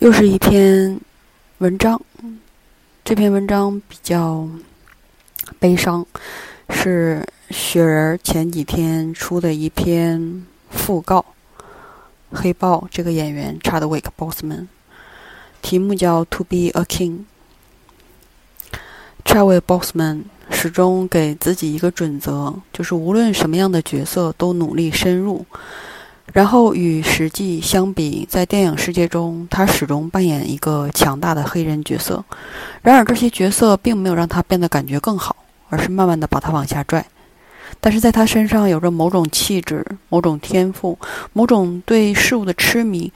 又是一篇文章，这篇文章比较悲伤，是雪人前几天出的一篇讣告。黑豹这个演员 Chadwick Boseman，题目叫《To Be a King》。Chadwick Boseman 始终给自己一个准则，就是无论什么样的角色都努力深入。然后与实际相比，在电影世界中，他始终扮演一个强大的黑人角色。然而，这些角色并没有让他变得感觉更好，而是慢慢的把他往下拽。但是，在他身上有着某种气质、某种天赋、某种对事物的痴迷，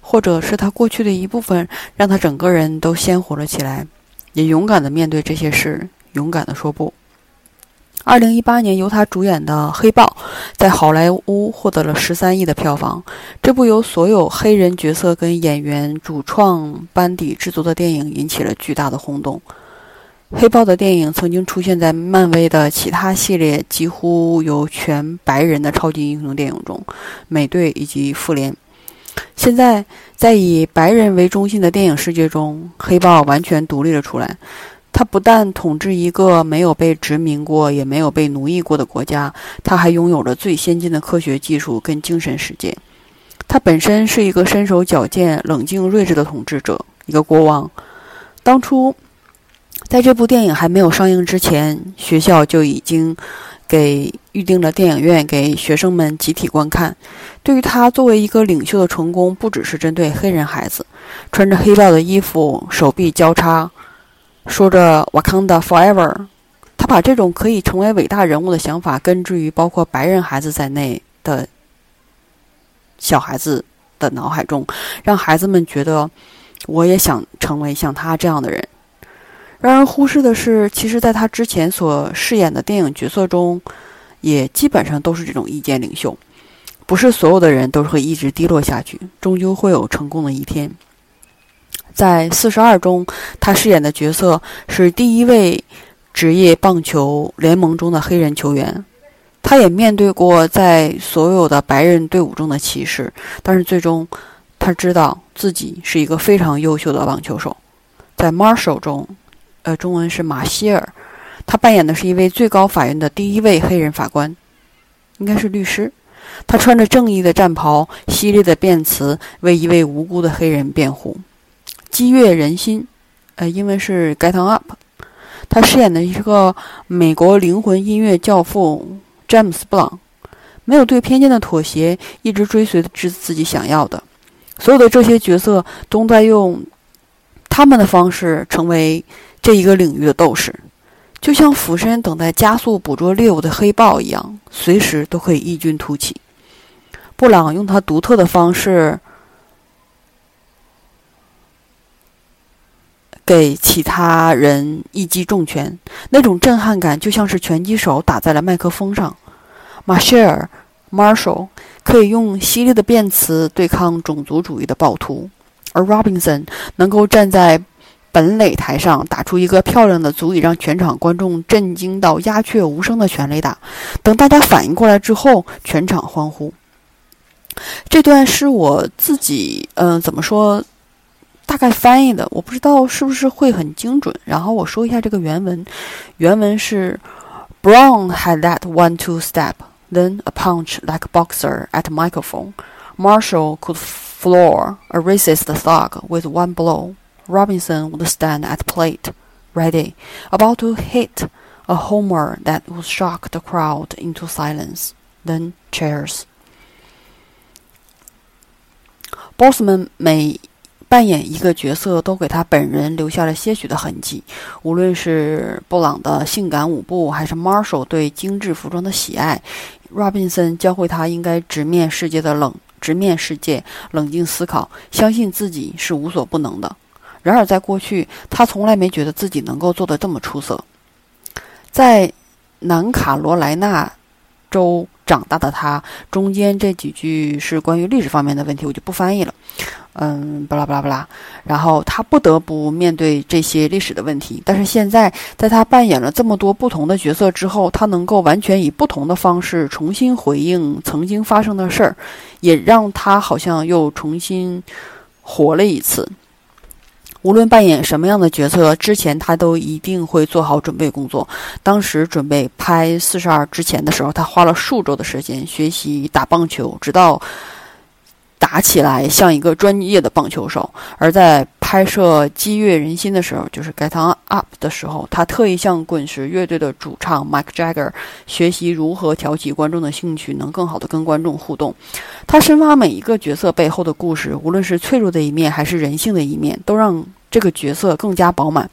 或者是他过去的一部分，让他整个人都鲜活了起来，也勇敢的面对这些事，勇敢的说不。二零一八年由他主演的《黑豹》在好莱坞获得了十三亿的票房。这部由所有黑人角色跟演员主创班底制作的电影引起了巨大的轰动。《黑豹》的电影曾经出现在漫威的其他系列几乎由全白人的超级英雄电影中，《美队》以及《复联》。现在在以白人为中心的电影世界中，《黑豹》完全独立了出来。他不但统治一个没有被殖民过、也没有被奴役过的国家，他还拥有着最先进的科学技术跟精神世界。他本身是一个身手矫健、冷静睿智的统治者，一个国王。当初，在这部电影还没有上映之前，学校就已经给预定了电影院，给学生们集体观看。对于他作为一个领袖的成功，不只是针对黑人孩子，穿着黑豹的衣服，手臂交叉。说着 “Wakanda Forever”，他把这种可以成为伟大人物的想法根植于包括白人孩子在内的小孩子的脑海中，让孩子们觉得我也想成为像他这样的人。让人忽视的是，其实在他之前所饰演的电影角色中，也基本上都是这种意见领袖。不是所有的人都是会一直低落下去，终究会有成功的一天。在《四十二》中，他饰演的角色是第一位职业棒球联盟中的黑人球员。他也面对过在所有的白人队伍中的歧视，但是最终他知道自己是一个非常优秀的棒球手。在《Marshall》中，呃，中文是马歇尔，他扮演的是一位最高法院的第一位黑人法官，应该是律师。他穿着正义的战袍，犀利的辩词，为一位无辜的黑人辩护。激越人心，呃，英文是 Get Up。他饰演的一个美国灵魂音乐教父詹姆斯·布朗，没有对偏见的妥协，一直追随着自己想要的。所有的这些角色都在用他们的方式成为这一个领域的斗士，就像俯身等待加速捕捉猎物的黑豹一样，随时都可以异军突起。布朗用他独特的方式。给其他人一击重拳，那种震撼感就像是拳击手打在了麦克风上。马歇尔 （Marshall） 可以用犀利的辩词对抗种族主义的暴徒，而 Robinson 能够站在本垒台上打出一个漂亮的、足以让全场观众震惊到鸦雀无声的全垒打。等大家反应过来之后，全场欢呼。这段是我自己，嗯，怎么说？大概翻译的，我不知道是不是会很精准。然后我说一下这个原文，原文是：Brown had that one-two step, then a punch like a boxer at a microphone. Marshall could floor a racist thug with one blow. Robinson would stand at plate, ready, about to hit a homer that would shock the crowd into silence. Then cheers. Bossman 每 扮演一个角色，都给他本人留下了些许的痕迹。无论是布朗的性感舞步，还是 Marshall 对精致服装的喜爱，Robinson 教会他应该直面世界的冷，直面世界，冷静思考，相信自己是无所不能的。然而，在过去，他从来没觉得自己能够做得这么出色。在南卡罗来纳州长大的他，中间这几句是关于历史方面的问题，我就不翻译了。嗯，巴拉巴拉巴拉，然后他不得不面对这些历史的问题。但是现在，在他扮演了这么多不同的角色之后，他能够完全以不同的方式重新回应曾经发生的事儿，也让他好像又重新活了一次。无论扮演什么样的角色，之前他都一定会做好准备工作。当时准备拍《四十二》之前的时候，他花了数周的时间学习打棒球，直到。打起来像一个专业的棒球手，而在拍摄激越人心的时候，就是《Get On Up》的时候，他特意向滚石乐队的主唱 Mike Jagger 学习如何挑起观众的兴趣，能更好的跟观众互动。他深挖每一个角色背后的故事，无论是脆弱的一面还是人性的一面，都让这个角色更加饱满。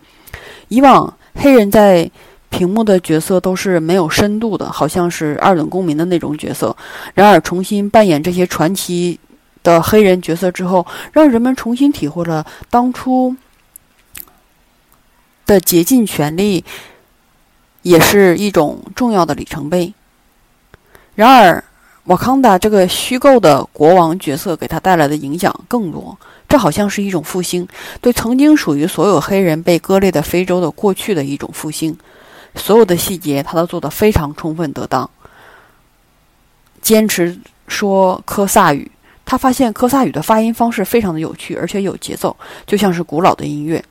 以往黑人在屏幕的角色都是没有深度的，好像是二等公民的那种角色。然而，重新扮演这些传奇。的黑人角色之后，让人们重新体会了当初的竭尽全力，也是一种重要的里程碑。然而，瓦康达这个虚构的国王角色给他带来的影响更多，这好像是一种复兴，对曾经属于所有黑人被割裂的非洲的过去的一种复兴。所有的细节他都做得非常充分得当，坚持说科萨语。他发现科萨语的发音方式非常的有趣，而且有节奏，就像是古老的音乐。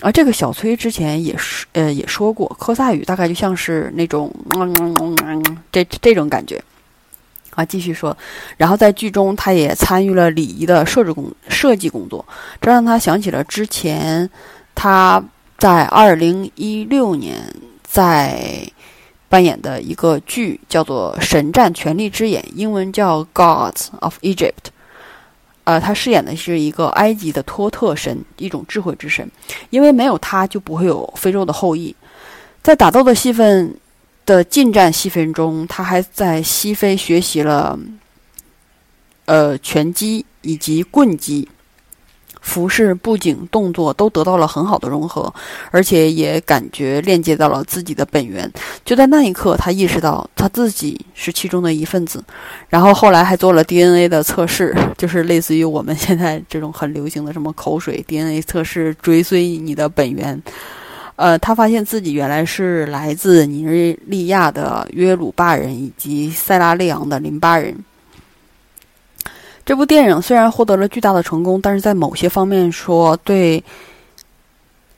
而这个小崔之前也是呃也说过，科萨语大概就像是那种嗯嗯嗯这这种感觉。啊，继续说，然后在剧中他也参与了礼仪的设置工设计工作，这让他想起了之前他在二零一六年在。扮演的一个剧叫做《神战权力之眼》，英文叫《Gods of Egypt》。呃，他饰演的是一个埃及的托特神，一种智慧之神。因为没有他，就不会有非洲的后裔。在打斗的戏份的近战戏份中，他还在西非学习了呃拳击以及棍击。服饰、布景、动作都得到了很好的融合，而且也感觉链接到了自己的本源。就在那一刻，他意识到他自己是其中的一份子。然后后来还做了 DNA 的测试，就是类似于我们现在这种很流行的什么口水 DNA 测试，追随你的本源。呃，他发现自己原来是来自尼日利亚的约鲁巴人以及塞拉利昂的林巴人。这部电影虽然获得了巨大的成功，但是在某些方面说，对，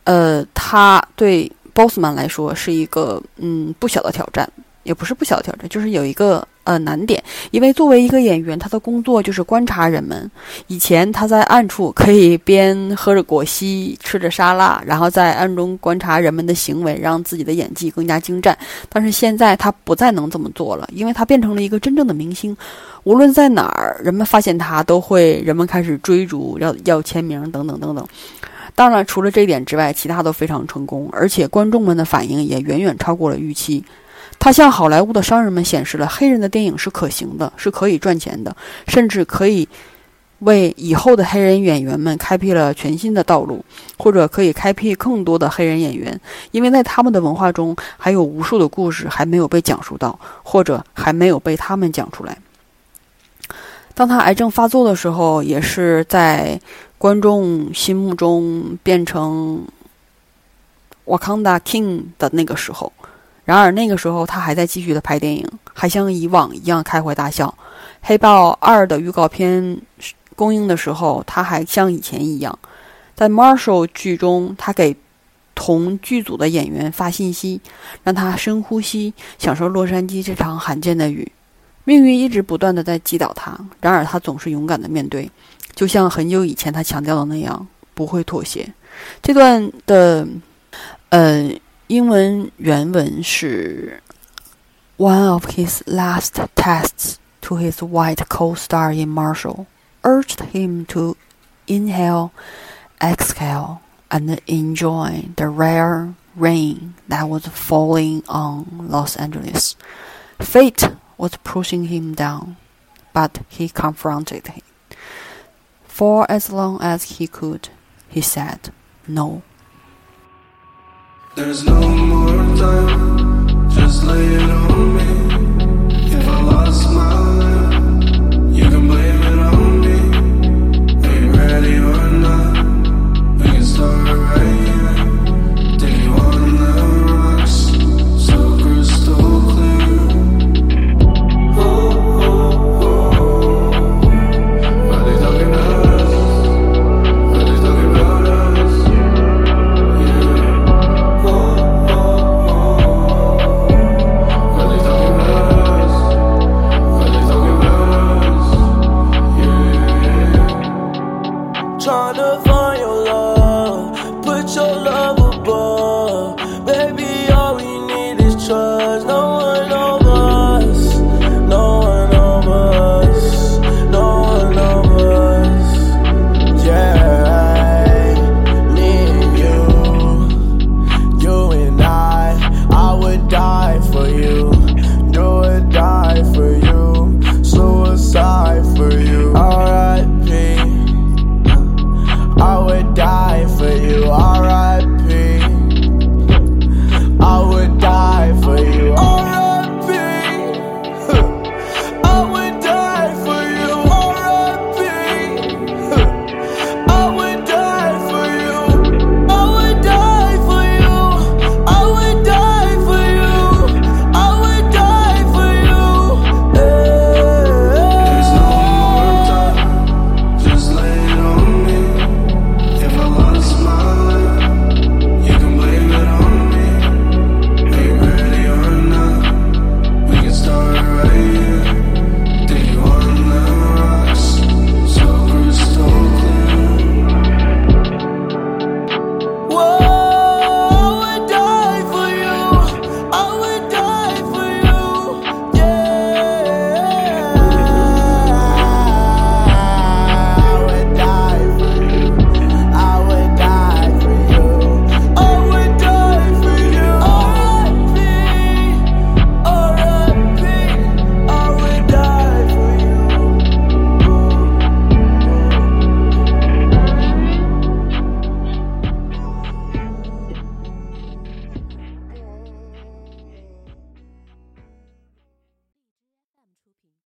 呃，他对 Bossman 来说是一个嗯不小的挑战，也不是不小的挑战，就是有一个呃难点。因为作为一个演员，他的工作就是观察人们。以前他在暗处可以边喝着果昔，吃着沙拉，然后在暗中观察人们的行为，让自己的演技更加精湛。但是现在他不再能这么做了，因为他变成了一个真正的明星。无论在哪儿，人们发现他，都会人们开始追逐，要要签名等等等等。当然，除了这一点之外，其他都非常成功，而且观众们的反应也远远超过了预期。他向好莱坞的商人们显示了黑人的电影是可行的，是可以赚钱的，甚至可以为以后的黑人演员们开辟了全新的道路，或者可以开辟更多的黑人演员，因为在他们的文化中还有无数的故事还没有被讲述到，或者还没有被他们讲出来。当他癌症发作的时候，也是在观众心目中变成 Wakanda King 的那个时候。然而那个时候，他还在继续的拍电影，还像以往一样开怀大笑。《黑豹二》的预告片公映的时候，他还像以前一样。在 Marshall 剧中，他给同剧组的演员发信息，让他深呼吸，享受洛杉矶这场罕见的雨。命运一直不断的在击倒他，然而他总是勇敢的面对，就像很久以前他强调的那样，不会妥协。这段的，呃，英文原文是：One of his last tests to his white co-star in Marshall urged him to inhale, exhale, and enjoy the rare rain that was falling on Los Angeles. Fate was pushing him down, but he confronted him. For as long as he could, he said no. There's no more time, just lay it on me.